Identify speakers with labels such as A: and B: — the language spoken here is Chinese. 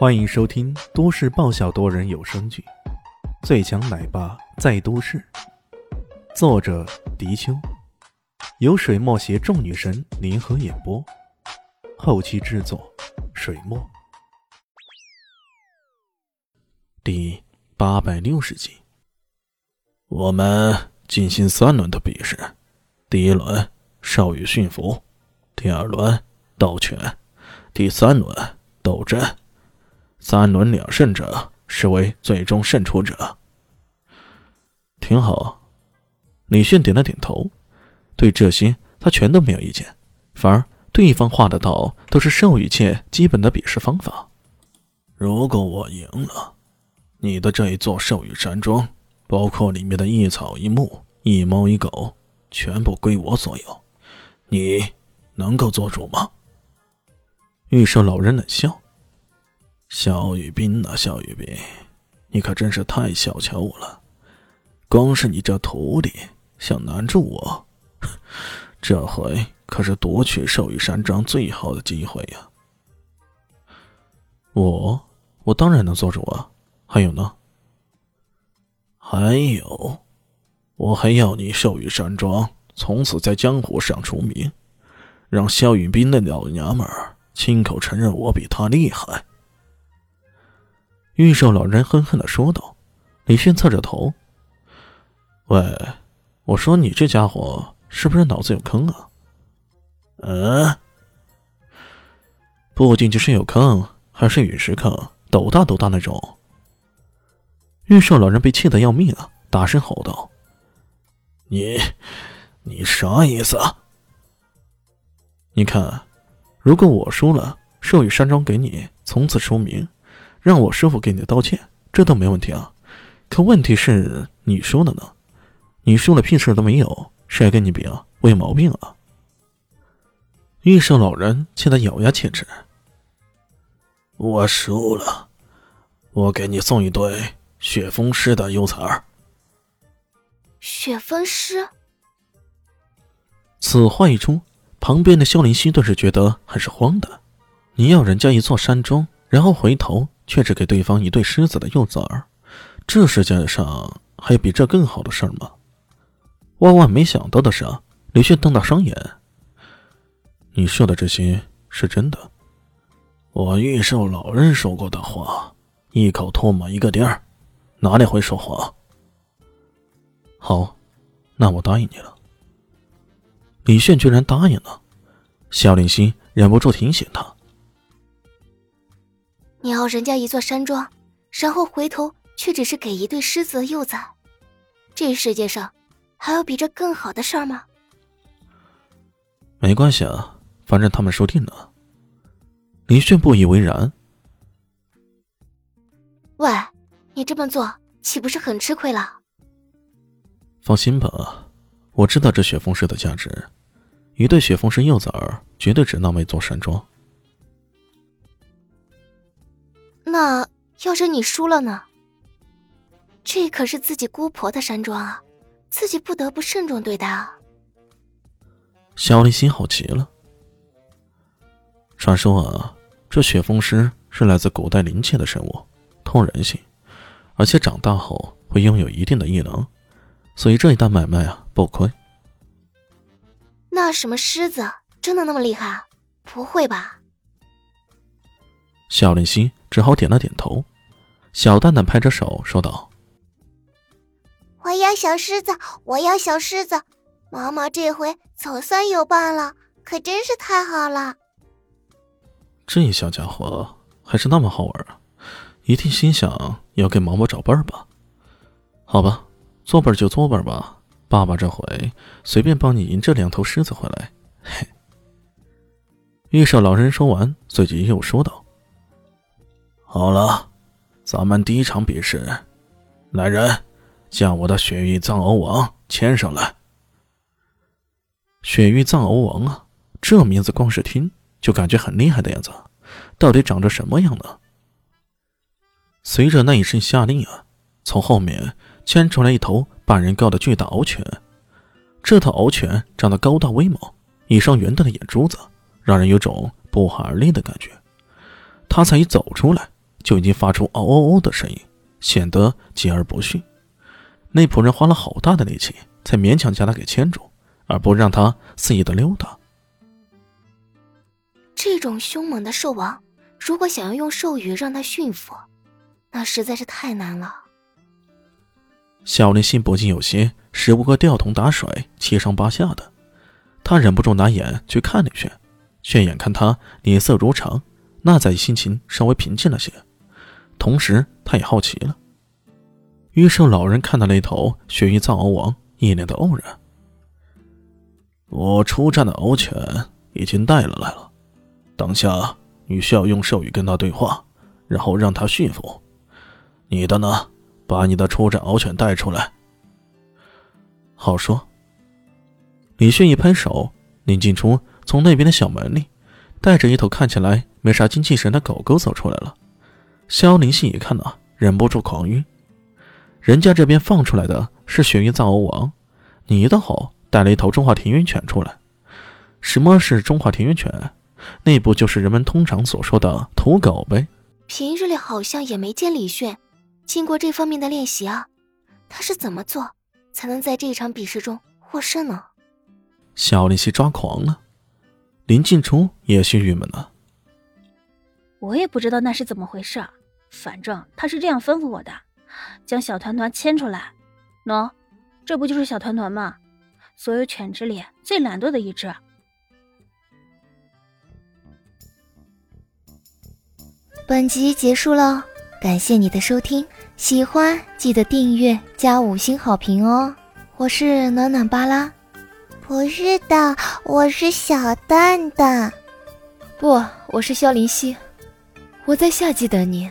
A: 欢迎收听都市爆笑多人有声剧《最强奶爸在都市》，作者：迪秋，由水墨携众女神联合演播，后期制作：水墨。第八百六十集，
B: 我们进行三轮的比试，第一轮少羽驯服，第二轮斗犬，第三轮斗阵。三轮两胜者视为最终胜出者。
A: 挺好，李炫点了点头，对这些他全都没有意见，反而对方画的道都是授予界基本的比试方法。
B: 如果我赢了，你的这一座授予山庄，包括里面的一草一木、一猫一狗，全部归我所有，你能够做主吗？
A: 玉兽老人冷笑。
B: 肖雨斌呐，肖雨斌，你可真是太小瞧我了！光是你这徒弟想难住我，这回可是夺取兽羽山庄最好的机会呀！
A: 我，我当然能做主啊！还有呢？
B: 还有，我还要你兽羽山庄从此在江湖上出名，让肖雨斌那老娘们儿亲口承认我比他厉害。
A: 玉兽老人恨恨的说道：“李迅侧着头，喂，我说你这家伙是不是脑子有坑啊？
B: 嗯，
A: 不仅仅是有坑，还是陨石坑，斗大斗大那种。”玉兽老人被气得要命啊，大声吼道：“
B: 你，你啥意思？
A: 你看，如果我输了，授予山庄给你，从此出名。”让我师傅给你道歉，这都没问题啊。可问题是，你输了呢？你输了屁事都没有，谁跟你比啊？我有毛病啊！玉兽老人气得咬牙切齿。
B: 我输了，我给你送一对雪峰狮的优才儿。
C: 雪峰狮。
A: 此话一出，旁边的萧林希顿时觉得很是慌的。你要人家一座山庄，然后回头。却只给对方一对狮子的幼崽儿，这世界上还有比这更好的事儿吗？万万没想到的是，李迅瞪大双眼：“你说的这些是真的？”
B: 我预兽老人说过的话，一口唾沫一个钉儿，哪里会说谎？
A: 好，那我答应你了。李炫居然答应了，肖林心忍不住提醒他。
C: 你要人家一座山庄，然后回头却只是给一对狮子的幼崽，这世界上还有比这更好的事儿吗？
A: 没关系啊，反正他们说定了。林炫不以为然。
C: 喂，你这么做岂不是很吃亏了？
A: 放心吧，我知道这雪峰狮的价值，一对雪峰狮幼崽儿绝对值那么一座山庄。
C: 那要是你输了呢？这可是自己姑婆的山庄啊，自己不得不慎重对待啊。
A: 小李心好奇了。传说啊，这雪峰狮是来自古代灵界的生物，通人性，而且长大后会拥有一定的异能，所以这一单买卖啊不亏。
C: 那什么狮子真的那么厉害？不会吧？
A: 小林心只好点了点头，小蛋蛋拍着手说道：“
D: 我要小狮子，我要小狮子，毛毛这回总算有伴了，可真是太好了。”
A: 这小家伙还是那么好玩啊，一定心想要给毛毛找伴儿吧？好吧，作伴就作伴吧，爸爸这回随便帮你赢这两头狮子回来。嘿。玉少老人说完，随即又说道。
B: 好了，咱们第一场比试，来人，将我的雪域藏獒王牵上来。
A: 雪域藏獒王啊，这名字光是听就感觉很厉害的样子，到底长着什么样呢？随着那一声下令啊，从后面牵出来一头半人高的巨大獒犬。这头獒犬长得高大威猛，一双圆瞪的眼珠子，让人有种不寒而栗的感觉。他才一走出来。就已经发出嗷嗷嗷的声音，显得桀而不驯。那仆人花了好大的力气，才勉强将他给牵住，而不让他肆意的溜达。
C: 这种凶猛的兽王，如果想要用兽语让他驯服，那实在是太难了。
A: 小林心不禁有些时不过吊桶打水，七上八下的。他忍不住拿眼去看了一圈，却眼看他脸色如常，那才心情稍微平静了些。同时，他也好奇了。于是老人看到那头鳕鱼藏獒王，一脸的傲然。
B: 我出战的獒犬已经带了来了。当下你需要用兽语跟他对话，然后让他驯服。你的呢？把你的出战獒犬带出来。
A: 好说。李迅一拍手，林静初从那边的小门里带着一头看起来没啥精气神的狗狗走出来了。萧林信一看啊，忍不住狂晕。人家这边放出来的是雪域藏獒王，你倒好，带了一头中华田园犬出来。什么是中华田园犬？那不就是人们通常所说的土狗呗？
C: 平日里好像也没见李炫经过这方面的练习啊，他是怎么做才能在这场比试中获胜呢？
A: 小林夕抓狂了，林静初也是郁闷了。
E: 我也不知道那是怎么回事，反正他是这样吩咐我的，将小团团牵出来。喏，这不就是小团团吗？所有犬只里最懒惰的一只。
C: 本集结束了，感谢你的收听，喜欢记得订阅加五星好评哦！我是暖暖巴拉，
D: 不是的，我是小蛋蛋，
C: 不，我是萧林希，我在夏季等你。